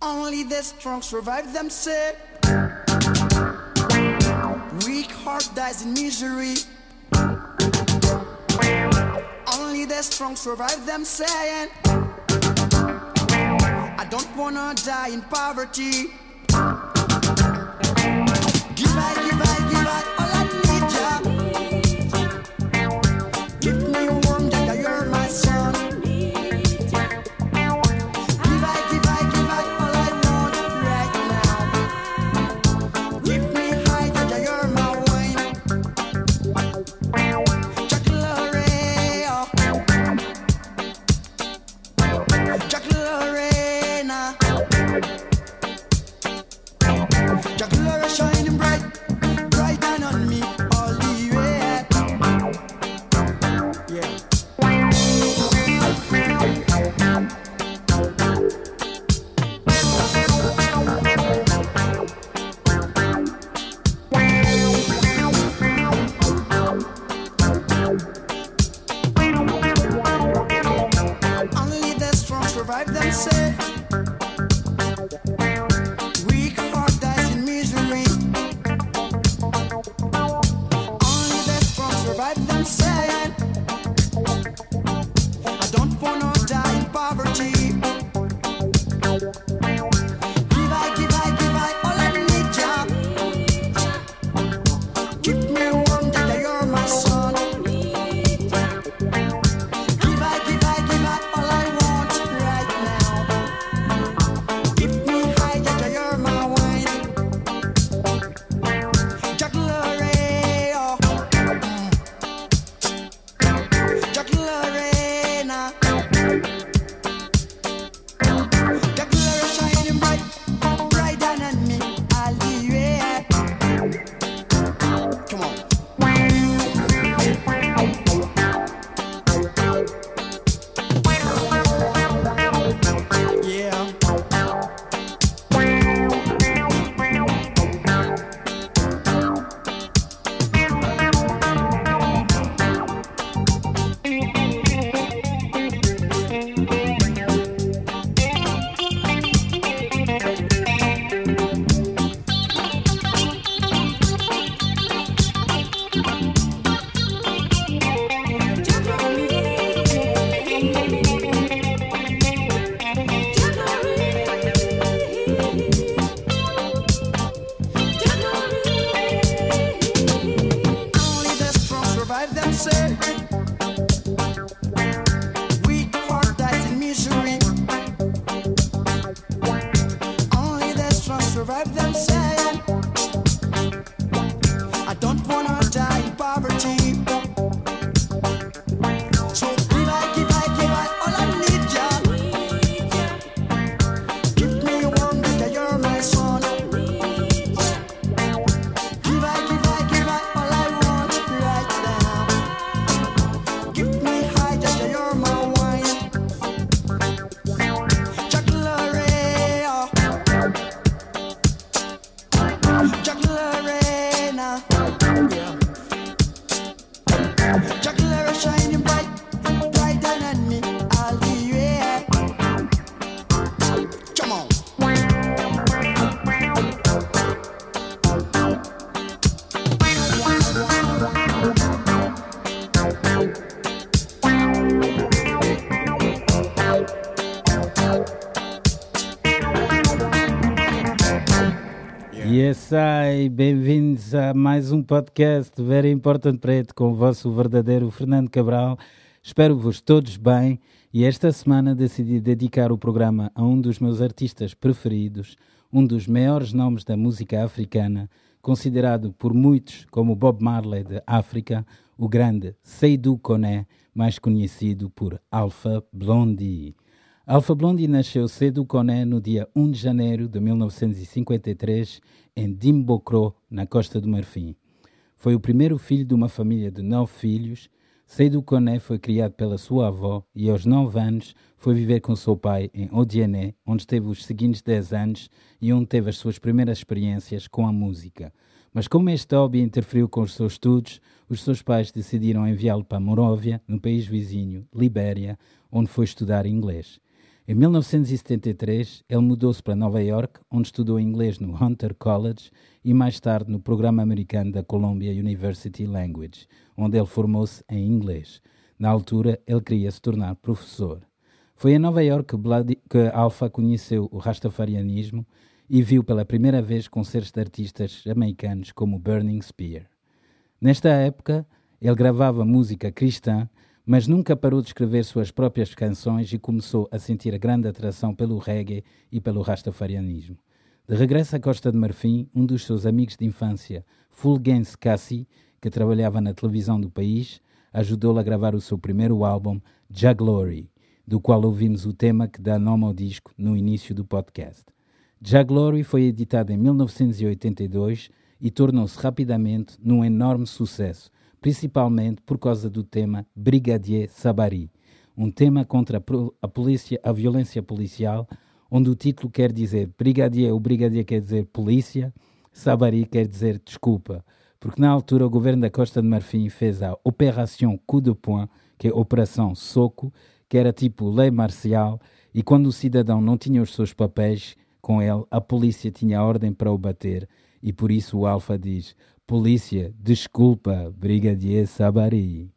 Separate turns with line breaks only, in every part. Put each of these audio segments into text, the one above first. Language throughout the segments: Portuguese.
Only the strong survive them say. Weak heart dies in misery. Only the strong survive them saying I don't wanna die in poverty
Yes, I. Bem-vindos a mais um podcast Very Important Preto com o vosso verdadeiro Fernando Cabral. Espero-vos todos bem e esta semana decidi dedicar o programa a um dos meus artistas preferidos, um dos maiores nomes da música africana, considerado por muitos como Bob Marley de África, o grande Seydou Koné, mais conhecido por Alpha Blondy. Alpha Blondy nasceu cedo Koné no dia 1 de janeiro de 1953 em Dimbokro, na Costa do Marfim. Foi o primeiro filho de uma família de nove filhos. Seydou Koné foi criado pela sua avó e aos nove anos foi viver com seu pai em Odiané, onde esteve os seguintes dez anos e onde teve as suas primeiras experiências com a música. Mas como este hobby interferiu com os seus estudos, os seus pais decidiram enviá-lo para Moróvia, no país vizinho, Libéria, onde foi estudar inglês. Em 1973, ele mudou-se para Nova York, onde estudou inglês no Hunter College e mais tarde no programa americano da Columbia University Language, onde ele formou-se em inglês. Na altura, ele queria se tornar professor. Foi em Nova York que, Alpha conheceu o rastafarianismo e viu pela primeira vez concertos de artistas jamaicanos como Burning Spear. Nesta época, ele gravava música cristã mas nunca parou de escrever suas próprias canções e começou a sentir a grande atração pelo reggae e pelo rastafarianismo. De regresso à Costa de Marfim, um dos seus amigos de infância, Fulgenz Cassie, que trabalhava na televisão do país, ajudou-lo a gravar o seu primeiro álbum, Ja Glory, do qual ouvimos o tema que dá nome ao disco no início do podcast. Ja Glory foi editado em 1982 e tornou-se rapidamente num enorme sucesso, principalmente por causa do tema Brigadier Sabari, um tema contra a polícia, a violência policial, onde o título quer dizer Brigadier, o Brigadier quer dizer polícia, Sabari quer dizer desculpa, porque na altura o governo da Costa de Marfim fez a Opération Coup de Poing, que é Operação Soco, que era tipo lei marcial, e quando o cidadão não tinha os seus papéis com ele, a polícia tinha ordem para o bater, e por isso o Alfa diz: Polícia, desculpa, Brigadier Sabari.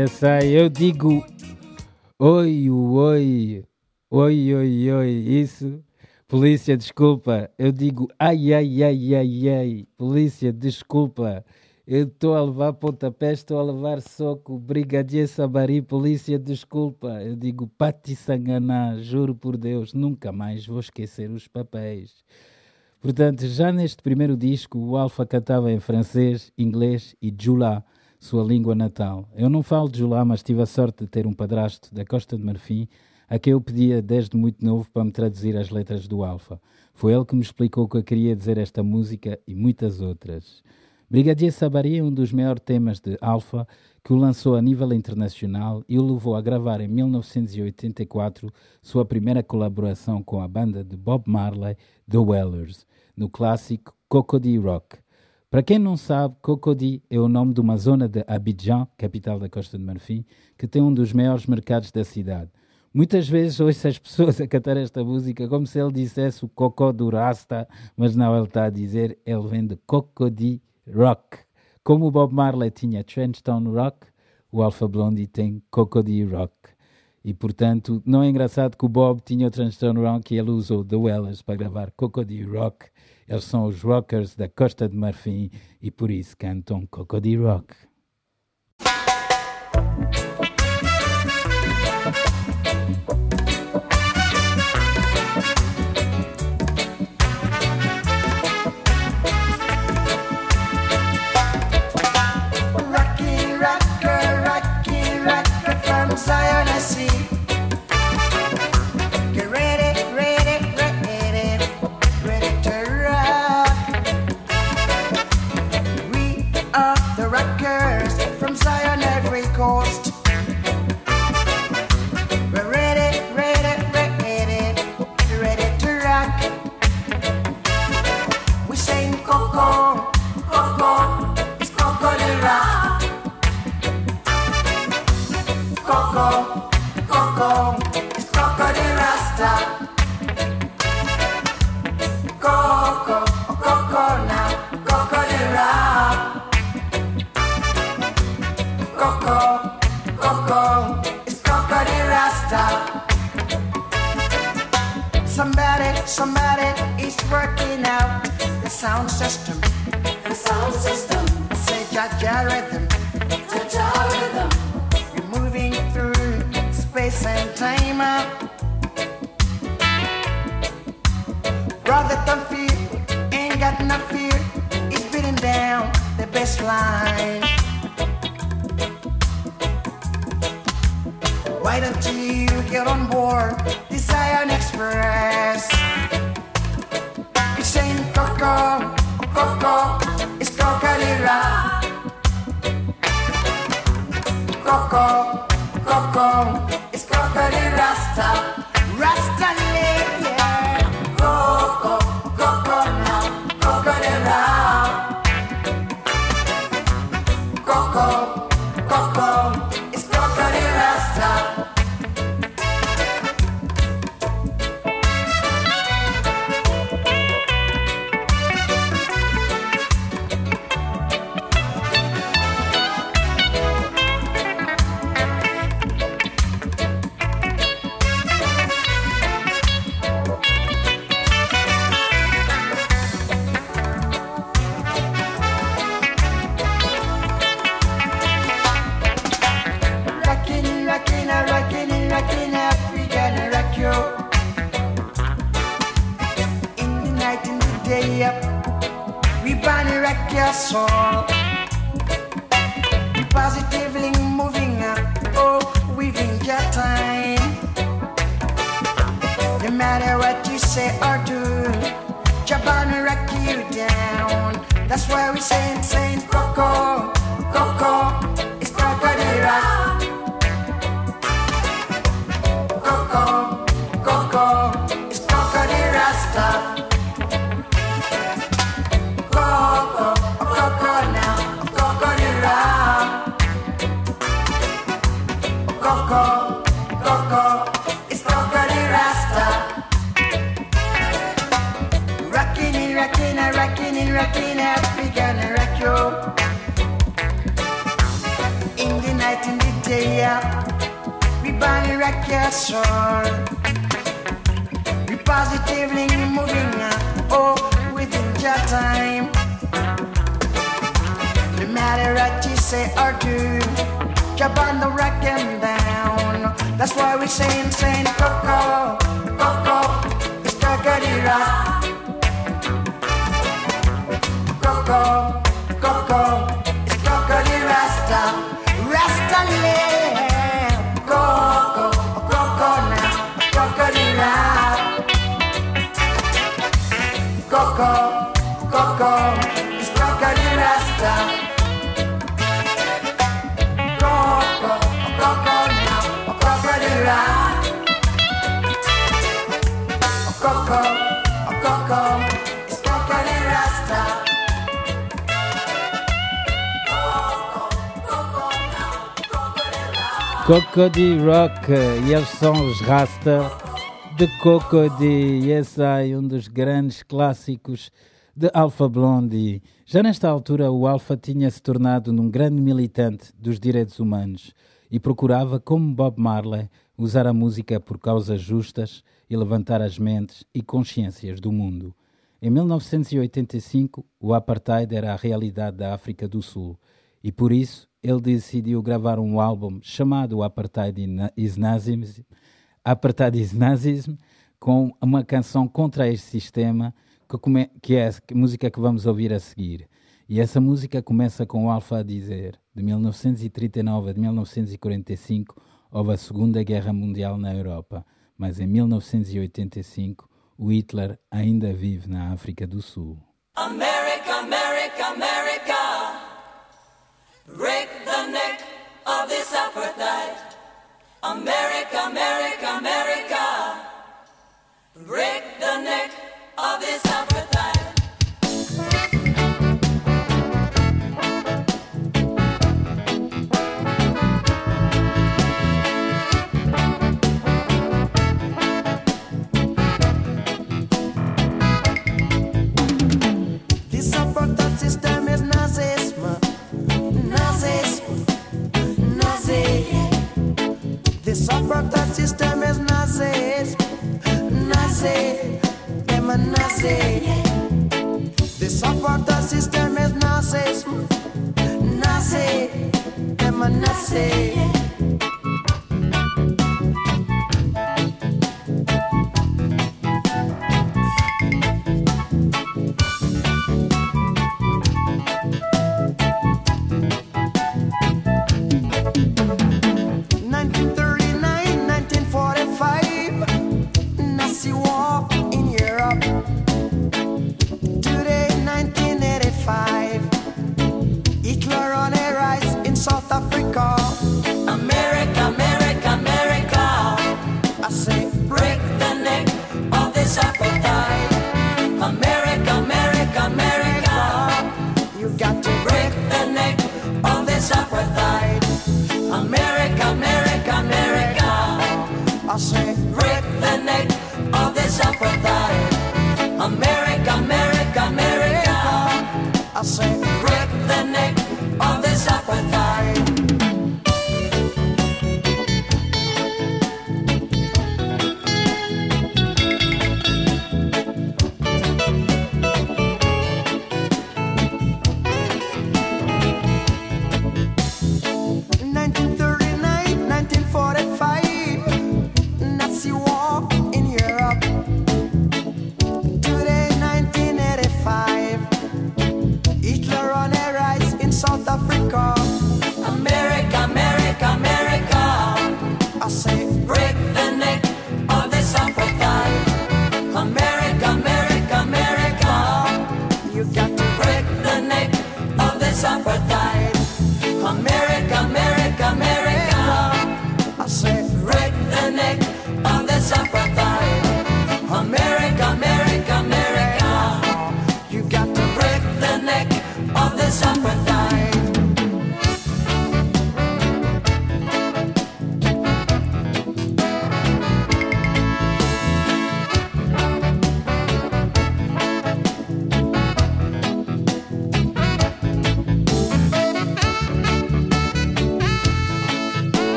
E essa aí eu digo oi, oi, oi, oi, oi, isso. Polícia, desculpa. Eu digo ai, ai, ai, ai, ai. Polícia, desculpa. Eu estou a levar pontapé, estou a levar soco. Brigadier Sabari, polícia, desculpa. Eu digo Pati Sanganá, juro por Deus, nunca mais vou esquecer os papéis. Portanto, já neste primeiro disco, o Alfa cantava em francês, inglês e Jula, sua língua natal. Eu não falo de Jula, mas tive a sorte de ter um padrasto da Costa de Marfim a quem eu pedia desde muito novo para me traduzir as letras do Alfa. Foi ele que me explicou o que eu queria dizer esta música e muitas outras. Brigadier Sabari é um dos maiores temas de Alfa que o lançou a nível internacional e o levou a gravar em 1984 sua primeira colaboração com a banda de Bob Marley, The Wellers, no clássico Cocody Rock. Para quem não sabe, Cocody é o nome de uma zona de Abidjan, capital da Costa de Marfim, que tem um dos maiores mercados da cidade. Muitas vezes ouço as pessoas a cantar esta música como se ele dissesse o cocó do Rasta, mas não, ele está a dizer, ele vem de Cocody Rock. Como o Bob Marley tinha Trenchtown Rock, o Alpha Blondie tem Cocody Rock. E portanto, não é engraçado que o Bob tinha o Trenchtown Rock e ele usou The Wellers para gravar Cocody Rock. Eles são os rockers da Costa de Marfim e por isso cantam Cocody Rock.
Coco, Coco, it's Coco Rasta. Somebody, somebody is working out the sound system.
The sound system,
Say Jaja rhythm.
Jaja rhythm,
You're moving through space and time. Brother, don't fear, ain't got no fear. He's beating down the best Why don't you get on board the Zion Express? It's saying Coco, Coco, it's Coca-Cola. Coco, Coco, it's Coco de Rasta. Rasta say Arthur, Japan will you down. That's why we say insane. Soul. We positively moving. Oh, within your time. No matter what you say or do, jump on the rock and down. That's why we saying, saying, Coco, Coco, it's Coco rock.
Cocody Rock, e eles são os Rasta de Cocody. E esse aí um dos grandes clássicos de Alpha Blondie. Já nesta altura, o Alpha tinha se tornado num grande militante dos direitos humanos e procurava, como Bob Marley, usar a música por causas justas e levantar as mentes e consciências do mundo. Em 1985, o apartheid era a realidade da África do Sul e por isso ele decidiu gravar um álbum chamado Apartheid is Nazism, Apartheid is Nazism com uma canção contra este sistema que, come- que é a música que vamos ouvir a seguir. E essa música começa com o Alfa a dizer: de 1939 a 1945 houve a Segunda Guerra Mundial na Europa, mas em 1985 o Hitler ainda vive na África do Sul.
America, America, America. This. America, America, America. Break the neck of this apartheid.
This apartheid system This apartheid system is Nazism, Nazi, them a Nazi. This apartheid system is Nazism, Nazi, them a Nazi.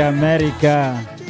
América, América.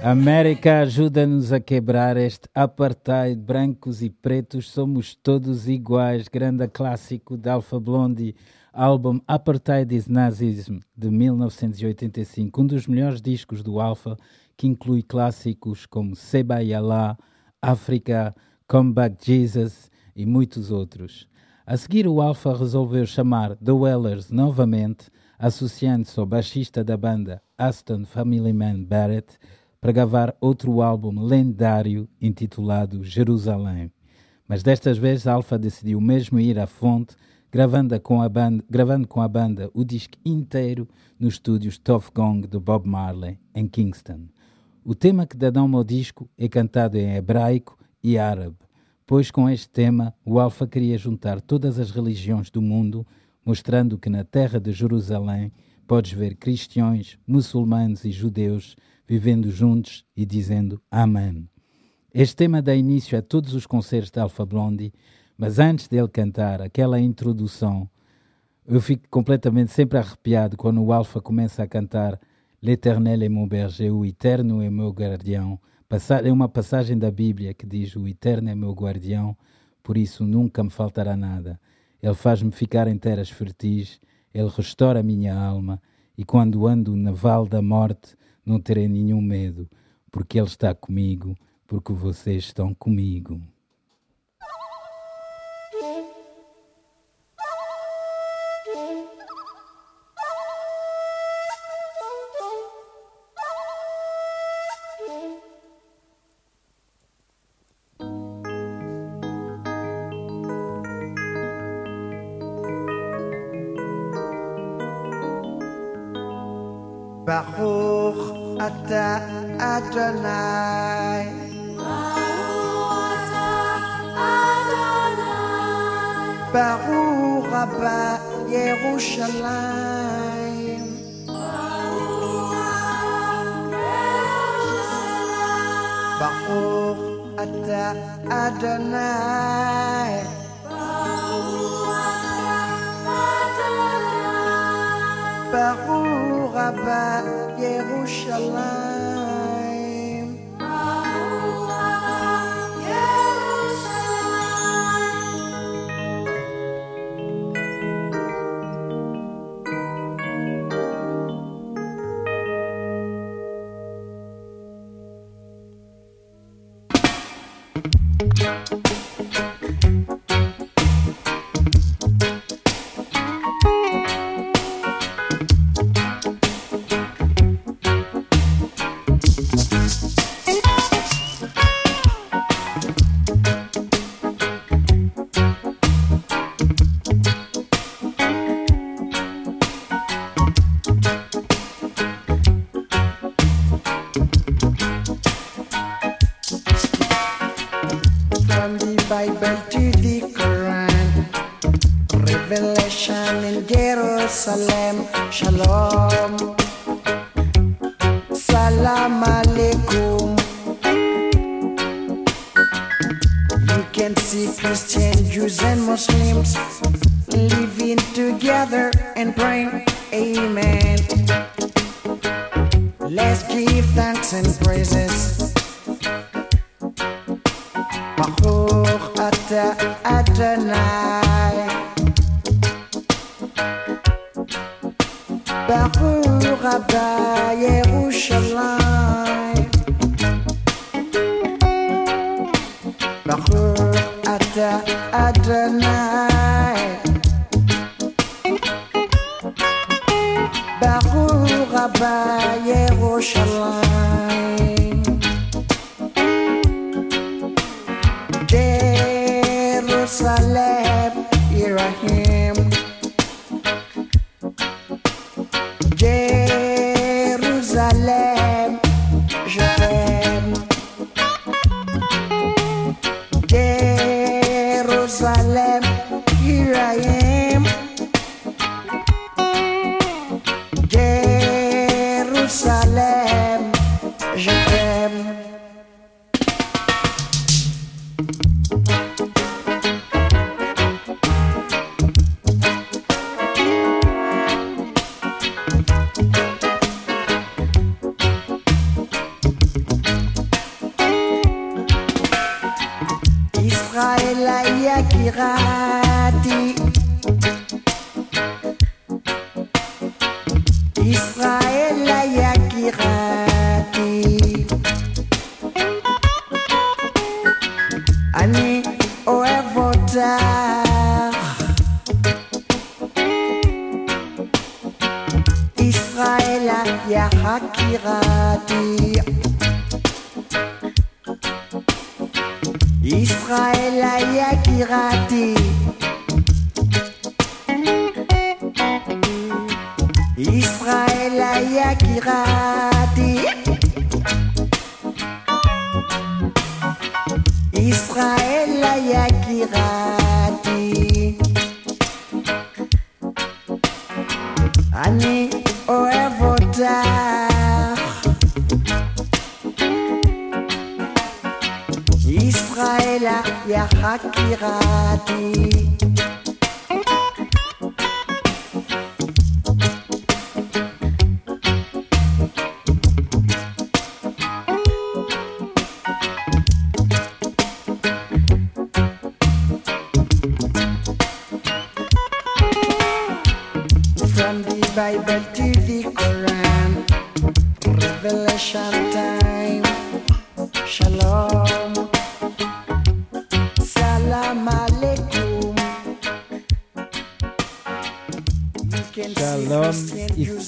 América ajuda-nos a quebrar este apartheid. Brancos e pretos somos todos iguais. Grande clássico de Alpha Blondy, álbum Apartheid is Nazism de 1985. Um dos melhores discos do Alpha, que inclui clássicos como Seba Yala, África, Come Back Jesus e muitos outros. A seguir, o Alpha resolveu chamar The Wellers novamente, associando-se ao baixista da banda Aston Family Man Barrett para gravar outro álbum lendário intitulado Jerusalém. Mas destas vezes Alpha decidiu mesmo ir à fonte, gravando com a banda, gravando com a banda o disco inteiro nos estúdios Tough Gong de Bob Marley, em Kingston. O tema que dá nome ao disco é cantado em hebraico e árabe pois com este tema o Alfa queria juntar todas as religiões do mundo, mostrando que na terra de Jerusalém podes ver cristãos, muçulmanos e judeus vivendo juntos e dizendo Amém. Este tema dá início a todos os concertos de Alfa Blondy, mas antes dele cantar aquela introdução, eu fico completamente sempre arrepiado quando o Alfa começa a cantar L'Éternel est mon berger, o Eterno é meu guardião, é uma passagem da Bíblia que diz: O Eterno é meu guardião, por isso nunca me faltará nada. Ele faz-me ficar em terras fertis, ele restaura a minha alma, e quando ando na val da morte, não terei nenhum medo, porque ele está comigo, porque vocês estão comigo.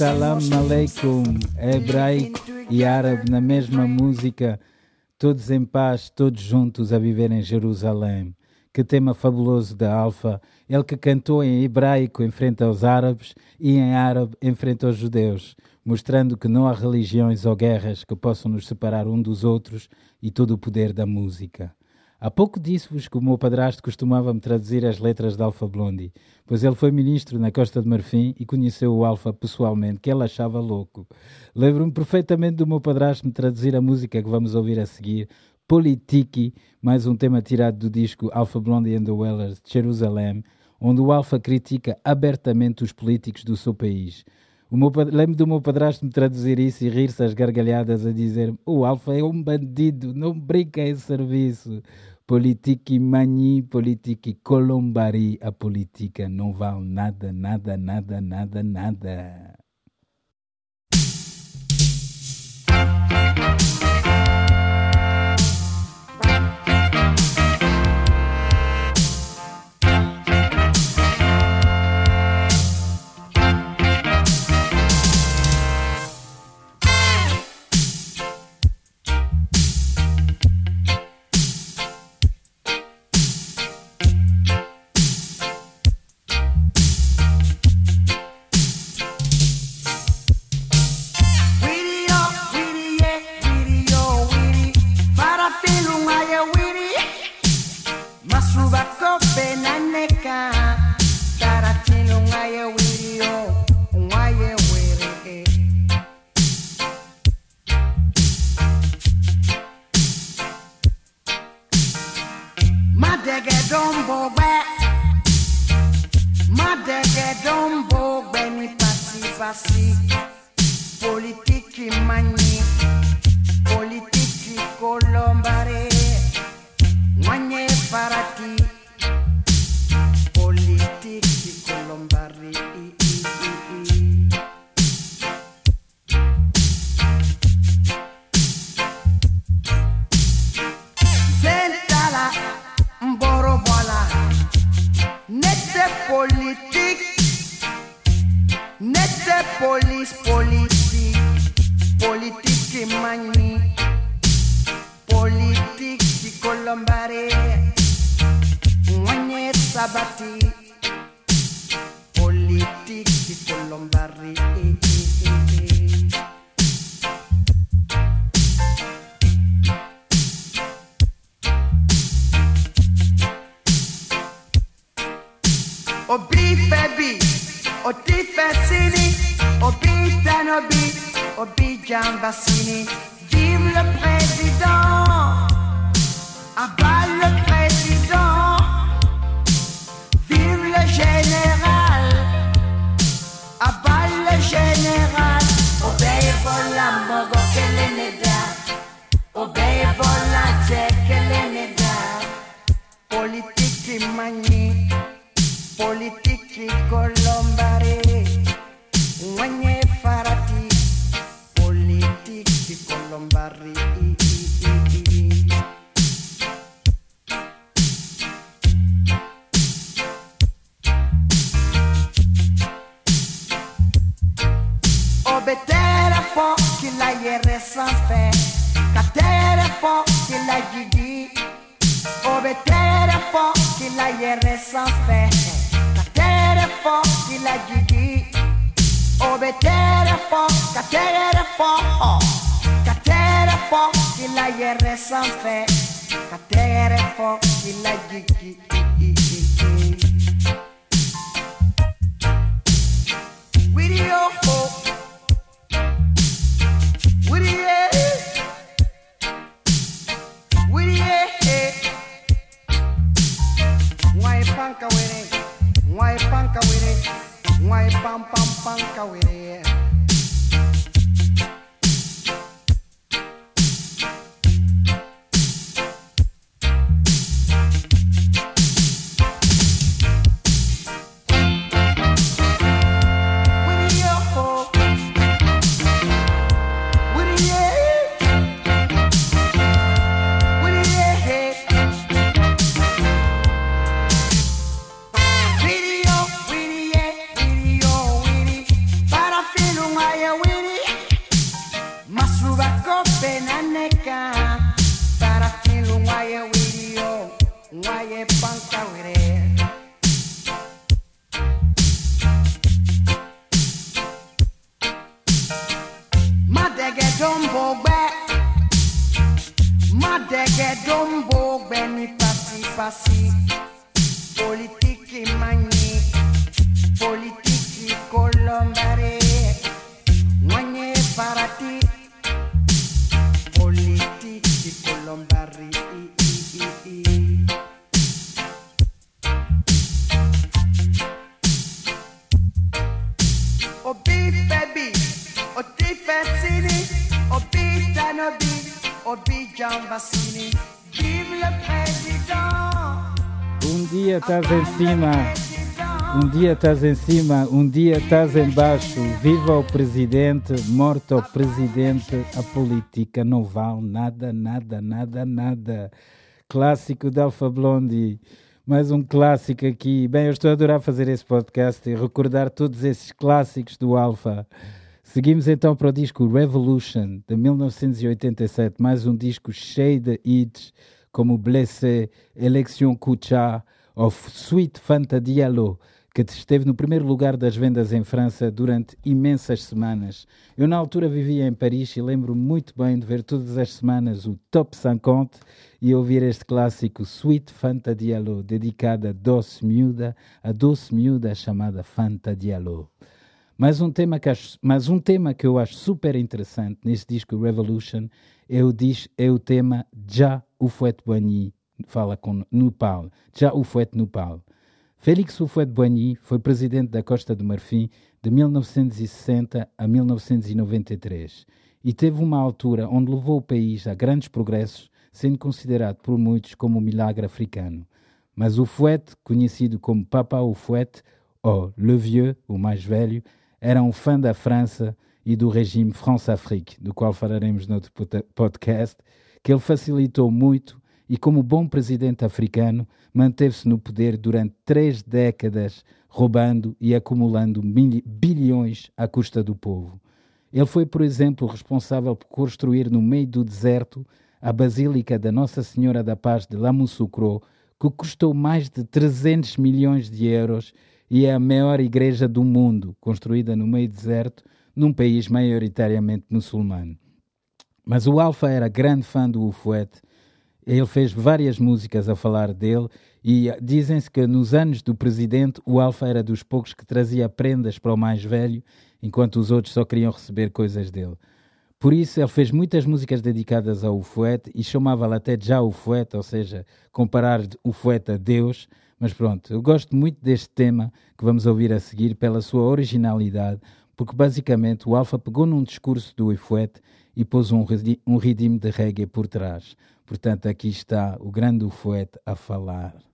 Salam aleikum, hebraico e árabe na mesma música, todos em paz, todos juntos a viver em Jerusalém. Que tema fabuloso da Alfa, ele que cantou em hebraico em frente aos árabes e em árabe em frente aos judeus, mostrando que não há religiões ou guerras que possam nos separar um dos outros e todo o poder da música. Há pouco disse-vos que o meu padrasto costumava-me traduzir as letras de Alfa Blondy, pois ele foi ministro na Costa de Marfim e conheceu o Alfa pessoalmente, que ele achava louco. Lembro-me perfeitamente do meu padrasto me traduzir a música que vamos ouvir a seguir, Politiki, mais um tema tirado do disco Alpha Blondy and the Wellers de Jerusalém, onde o Alfa critica abertamente os políticos do seu país. Lembro do meu padrasto me traduzir isso e rir-se às gargalhadas a dizer o Alfa é um bandido, não brinca em serviço. Politiki mani, politiki colombari, a política não vale nada, nada, nada, nada, nada.
get dombog, ben me pasi pasi
estás em cima, um dia estás em cima, um dia estás em baixo. Viva o presidente, morto o presidente, a política não vale nada, nada, nada, nada. Clássico de Alfa Blondie. Mais um clássico aqui. Bem, eu estou a adorar fazer esse podcast e recordar todos esses clássicos do Alfa. Seguimos então para o disco Revolution, de 1987, mais um disco cheio de hits, como Blessé, Election Kucha ou Sweet Fanta Diallo, que esteve no primeiro lugar das vendas em França durante imensas semanas. Eu, na altura, vivia em Paris e lembro muito bem de ver todas as semanas o Top 50 e ouvir este clássico Sweet Fanta Diallo, dedicado a doce miúda, a doce miúda chamada Fanta Diallo. Mas um tema que, acho, mas um tema que eu acho super interessante nesse disco Revolution é o, é o tema Já o Fouet Boigny, fala com Nupal, Já o Fouet Nupal. Félix Houphouët Boigny foi presidente da Costa do Marfim de 1960 a 1993 e teve uma altura onde levou o país a grandes progressos, sendo considerado por muitos como um milagre africano. Mas o conhecido como Papa Houphouët, ou Le Vieux, o mais velho, era um fã da França e do regime France-Afrique, do qual falaremos no outro podcast, que ele facilitou muito e, como bom presidente africano, manteve-se no poder durante três décadas, roubando e acumulando bilhões à custa do povo. Ele foi, por exemplo, responsável por construir no meio do deserto a Basílica da Nossa Senhora da Paz de Lamoussoukro, que custou mais de 300 milhões de euros e é a maior igreja do mundo, construída no meio deserto, num país maioritariamente muçulmano. Mas o Alfa era grande fã do Ufouet. Ele fez várias músicas a falar dele e dizem-se que nos anos do presidente o Alfa era dos poucos que trazia prendas para o mais velho, enquanto os outros só queriam receber coisas dele. Por isso ele fez muitas músicas dedicadas ao Ufouet e chamava-lhe até já Ufouet, ou seja, comparar o Ufouet a Deus, mas pronto, eu gosto muito deste tema que vamos ouvir a seguir pela sua originalidade, porque basicamente o Alfa pegou num discurso do Ifuet e pôs um, um ritmo de reggae por trás. Portanto, aqui está o grande Ifuet a falar.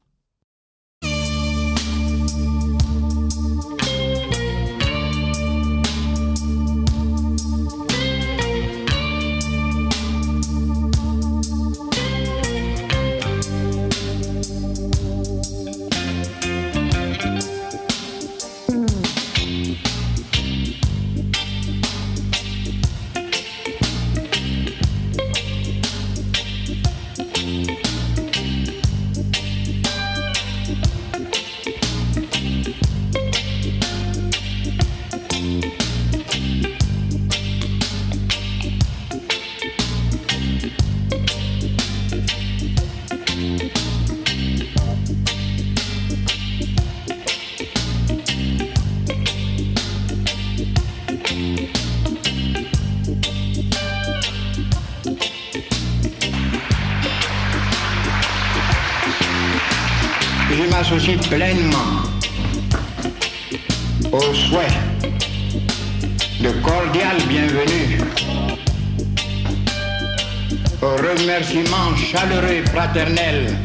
Chaleureux et fraternel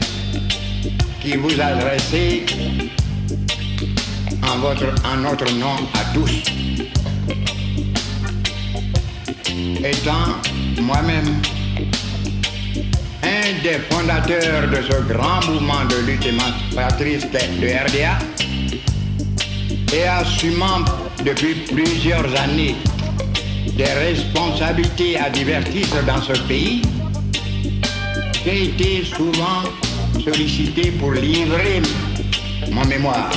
qui vous adressez en, en notre nom à tous. Étant moi-même un des fondateurs de ce grand mouvement de lutte émancipatrice de RDA et assumant depuis plusieurs années des responsabilités à divers titres dans ce pays, j'ai été souvent sollicité pour livrer mon mémoire,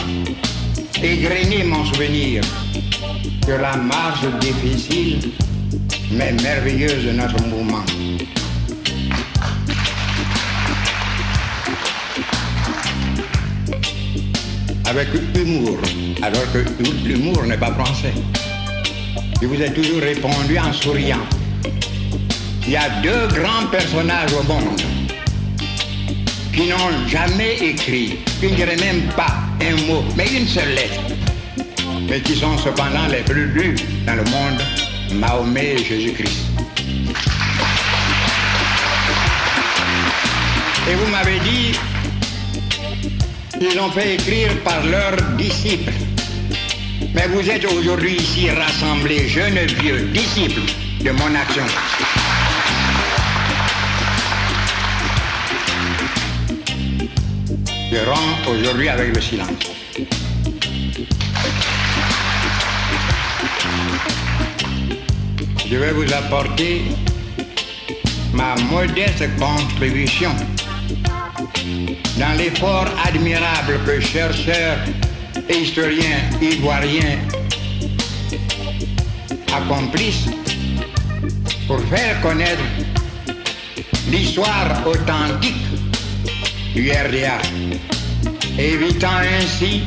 égrener mon souvenir sur la marche difficile mais merveilleuse de notre mouvement. Avec humour, alors que l'humour n'est pas français. Je vous ai toujours répondu en souriant. Il y a deux grands personnages au monde qui n'ont jamais écrit, qui ne diraient même pas un mot, mais une seule lettre, mais qui sont cependant les plus lus dans le monde, Mahomet et Jésus-Christ. Et vous m'avez dit qu'ils ont fait écrire par leurs disciples. Mais vous êtes aujourd'hui ici rassemblés, jeunes vieux, disciples de mon action. Rends aujourd'hui avec le silence. Je vais vous apporter ma modeste contribution dans l'effort admirable que chercheurs et historiens ivoiriens accomplissent pour faire connaître l'histoire authentique du RDA, évitant ainsi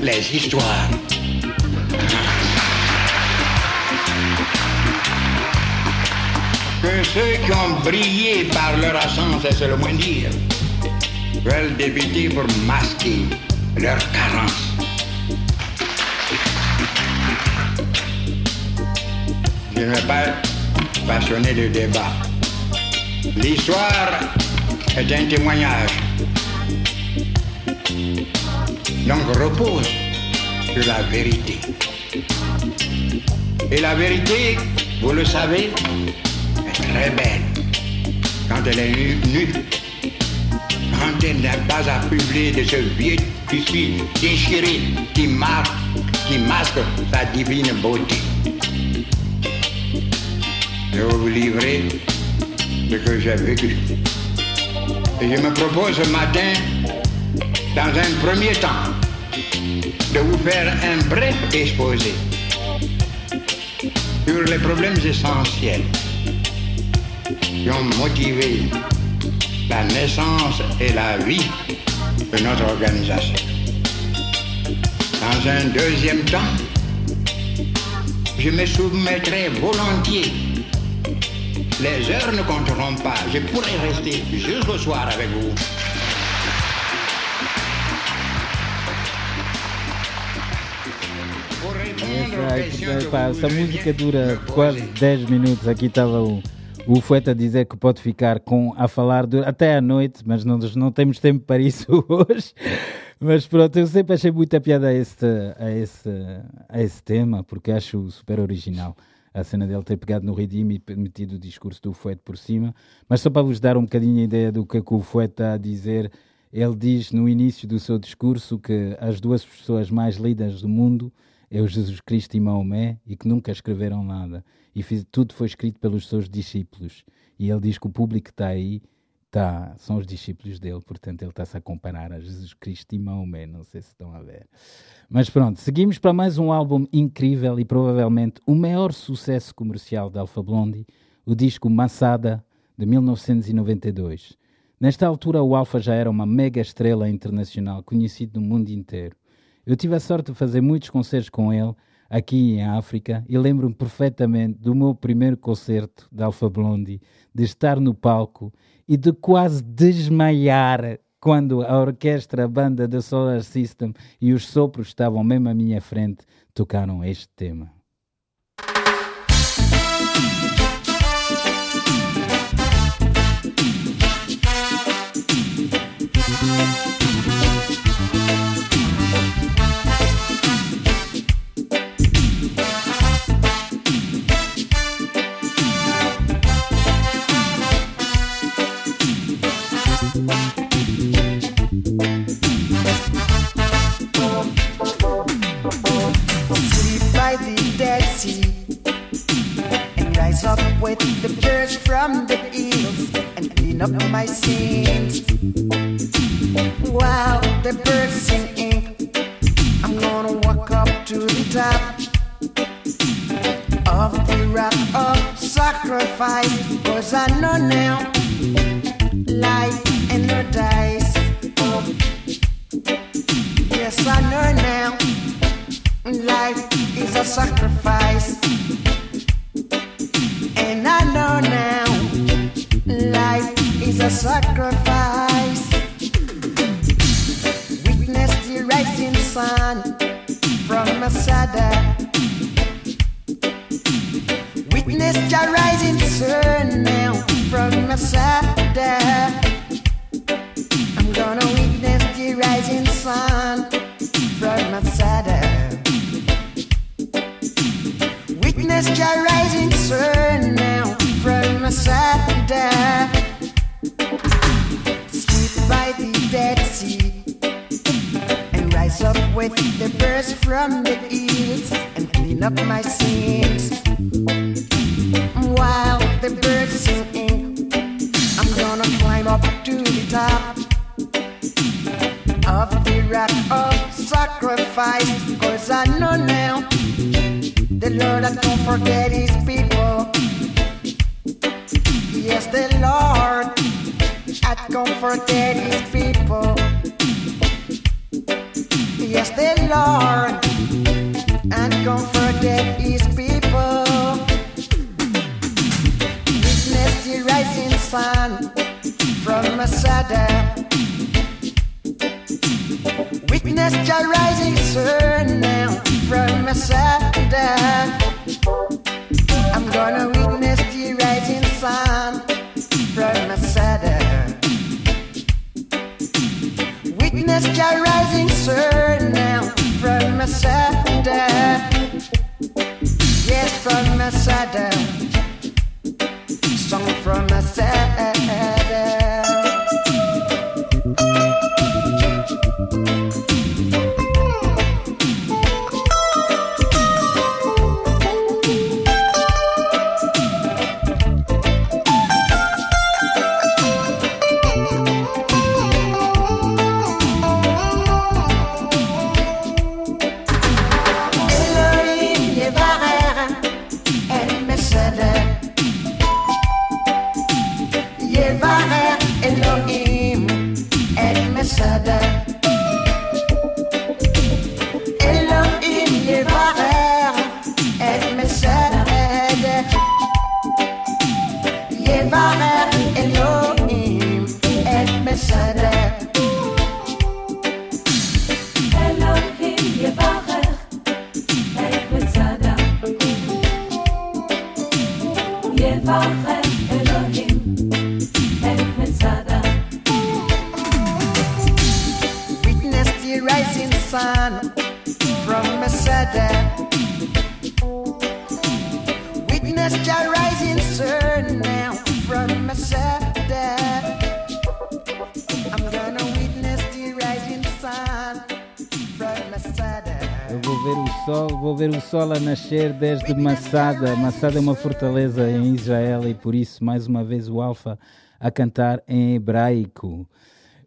les histoires. Que ceux qui ont brillé par leur absence, c'est le moins dire, veulent d'éviter pour masquer leur carence. Je ne vais pas passionner le débat. L'histoire est un témoignage. Donc repose sur la vérité. Et la vérité, vous le savez, est très belle quand elle est nue. Quand elle n'a pas publier de ce vieux tissu déchiré qui qui masque sa divine beauté. Je vais vous livrer ce que j'ai vécu. Je me propose ce matin, dans un premier temps, de vous faire un bref exposé sur les problèmes essentiels qui ont motivé la naissance et la vie de notre organisation. Dans un deuxième temps, je me soumettrai volontiers. Les heures ne compteront pas. Je pourrai rester jusqu'au soir avec vous.
Essa, essa música dura quase
poser.
10 minutos. Aqui estava o, o Fueta a dizer que pode ficar com, a falar du- até à noite, mas não, não temos tempo para isso hoje. Mas pronto, eu sempre achei muita piada a esse, a esse, a esse tema, porque acho super original a cena dele ter pegado no ritmo e metido o discurso do Fuete por cima. Mas só para vos dar um bocadinho a ideia do que, é que o Fuete está a dizer, ele diz no início do seu discurso que as duas pessoas mais lidas do mundo é o Jesus Cristo e Maomé e que nunca escreveram nada. E tudo foi escrito pelos seus discípulos. E ele diz que o público está aí tá, são os discípulos dele, portanto ele está-se a comparar a Jesus Cristo e Maomé, não sei se estão a ver. Mas pronto, seguimos para mais um álbum incrível e provavelmente o maior sucesso comercial de Alpha Blondy, o disco Massada, de 1992. Nesta altura o Alpha já era uma mega estrela internacional, conhecido no mundo inteiro. Eu tive a sorte de fazer muitos concertos com ele aqui em África e lembro-me perfeitamente do meu primeiro concerto de Alpha Blondy, de estar no palco e de quase desmaiar quando a orquestra, a banda da Solar System e os sopros estavam mesmo à minha frente, tocaram este tema.
Clean up my sins. While the birds singing, I'm gonna walk up to the top of the rock of sacrifice. Cause I know now life and no dice. Yes, I know now. Life is a sacrifice. Sacrifice. Cause I know now the Lord that don't forget his people. Yes, the Lord that don't forget his people. Yes, the Lord and don't forget his people. Witness the rising sun from Masada. Rising sun now from Masada. I'm gonna witness the rising sun from. Witness rising sun now from. Yes, from. Song
Bye. Sol a nascer desde Massada. Massada é uma fortaleza em Israel e por isso mais uma vez o Alfa a cantar em hebraico.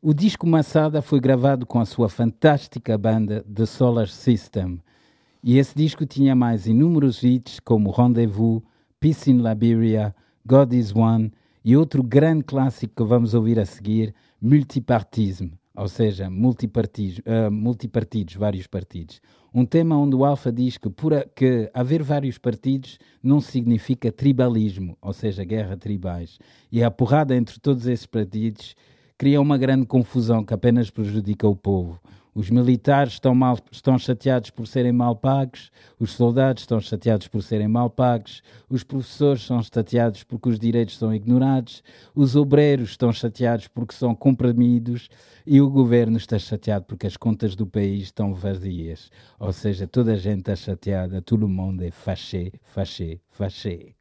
O disco Massada foi gravado com a sua fantástica banda The Solar System. E esse disco tinha mais inúmeros hits como Rendezvous, Peace in Liberia, God is One e outro grande clássico que vamos ouvir a seguir, Multipartisme, ou seja, ah, multipartidos, vários partidos. Um tema onde o Alfa diz que, por a, que haver vários partidos não significa tribalismo, ou seja, guerra tribais. E a porrada entre todos esses partidos
cria uma grande confusão que apenas prejudica o povo. Os militares estão, mal, estão chateados por serem mal pagos, os soldados estão chateados por serem mal pagos, os professores são chateados porque os direitos são ignorados, os obreiros estão chateados porque são comprimidos. E o governo está chateado porque as contas do país estão vazias. Ou seja, toda a gente está chateada, todo mundo é fachê, fachê, fachê.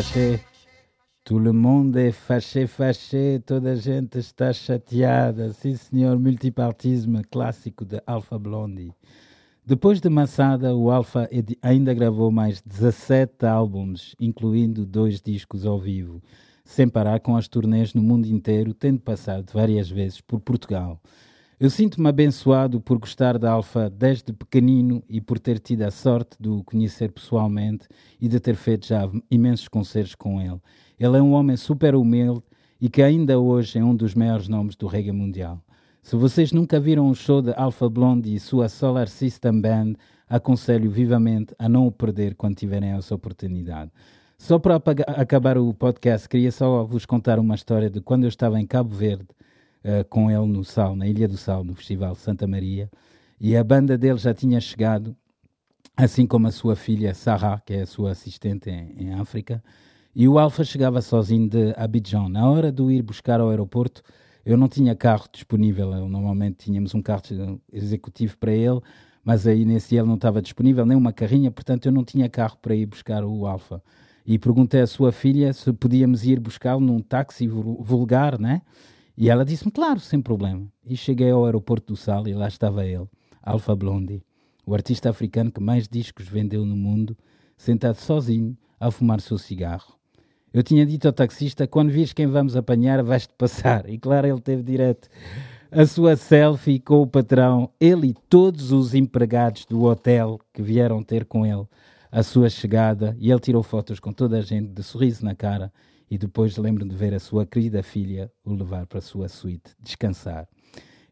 fâché. Tout le monde est fâché, fâché,
toda a gente está chateada. Sim, senhor, multipartismo clássico de Alpha Blondie. Depois de Massada, o Alpha ainda gravou mais 17 álbuns, incluindo dois discos ao vivo, sem parar com as turnês no mundo inteiro, tendo passado várias vezes por Portugal.
Eu sinto-me abençoado por gostar da Alfa desde pequenino e por ter tido a sorte de o conhecer pessoalmente e de ter feito já imensos concertos com ele. Ele é um homem super humilde e que ainda hoje é um dos maiores nomes do reggae mundial. Se vocês nunca viram o show de Alpha Blondy e sua Solar System Band, aconselho vivamente a não o perder quando tiverem essa oportunidade. Só para acabar o podcast, queria só vos contar uma história de quando eu estava em Cabo Verde eh, com ele no Sal, na Ilha do Sal, no Festival Santa Maria, e a banda dele já tinha chegado, assim como a sua filha Sarah, que é a sua assistente em, em África, e o Alfa chegava sozinho de Abidjan. Na hora de o ir buscar ao aeroporto, eu não tinha carro disponível, eu, normalmente tínhamos um carro executivo para ele, mas aí nesse ele não estava disponível, nem uma carrinha, portanto eu não tinha carro para ir buscar o Alfa. E perguntei à sua filha se podíamos ir buscá-lo num táxi vul- vulgar, né? E ela disse-me, claro, sem problema. E cheguei ao aeroporto do Sal e lá estava ele, Alpha Blondy, o artista africano que mais discos vendeu no mundo, sentado sozinho a fumar seu cigarro. Eu tinha dito ao taxista, quando vires quem vamos apanhar, vais-te passar. E claro, ele teve direto a sua selfie com o patrão, ele e todos os empregados do hotel que vieram ter com ele a sua chegada. E ele tirou fotos com toda a gente, de sorriso na cara. E depois lembro de ver a sua querida filha o levar para a sua suíte descansar.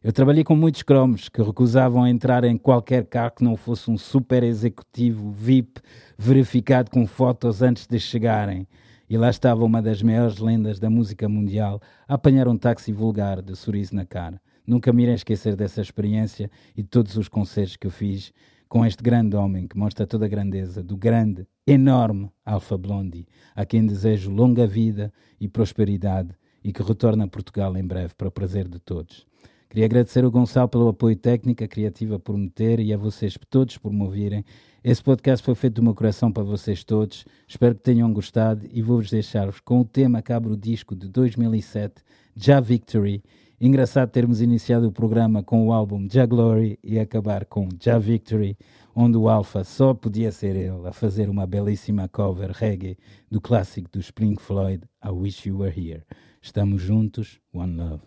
Eu trabalhei com muitos cromos que recusavam entrar em qualquer carro que não fosse um super executivo VIP verificado com fotos antes de chegarem. E lá estava uma das maiores lendas da música mundial a apanhar um táxi vulgar de sorriso na cara. Nunca me irei esquecer dessa experiência e de todos os concertos que eu fiz com este grande homem que mostra toda a grandeza do grande, enorme Alpha Blondy, a quem desejo longa vida e prosperidade e que retorne a Portugal em breve para o prazer de todos. Queria agradecer ao Gonçalo pelo apoio técnico, a criativa por me ter e a vocês todos por me ouvirem. Esse podcast foi feito do meu coração para vocês todos. Espero que tenham gostado e vou-vos deixar-vos com o tema que abre o disco de 2007, Já Victory. Engraçado termos iniciado o programa com o álbum Já Glory e acabar com Já Victory, onde o Alpha só podia ser ele a fazer uma belíssima cover reggae do clássico do Spring Floyd, I Wish You Were Here. Estamos juntos, One Love.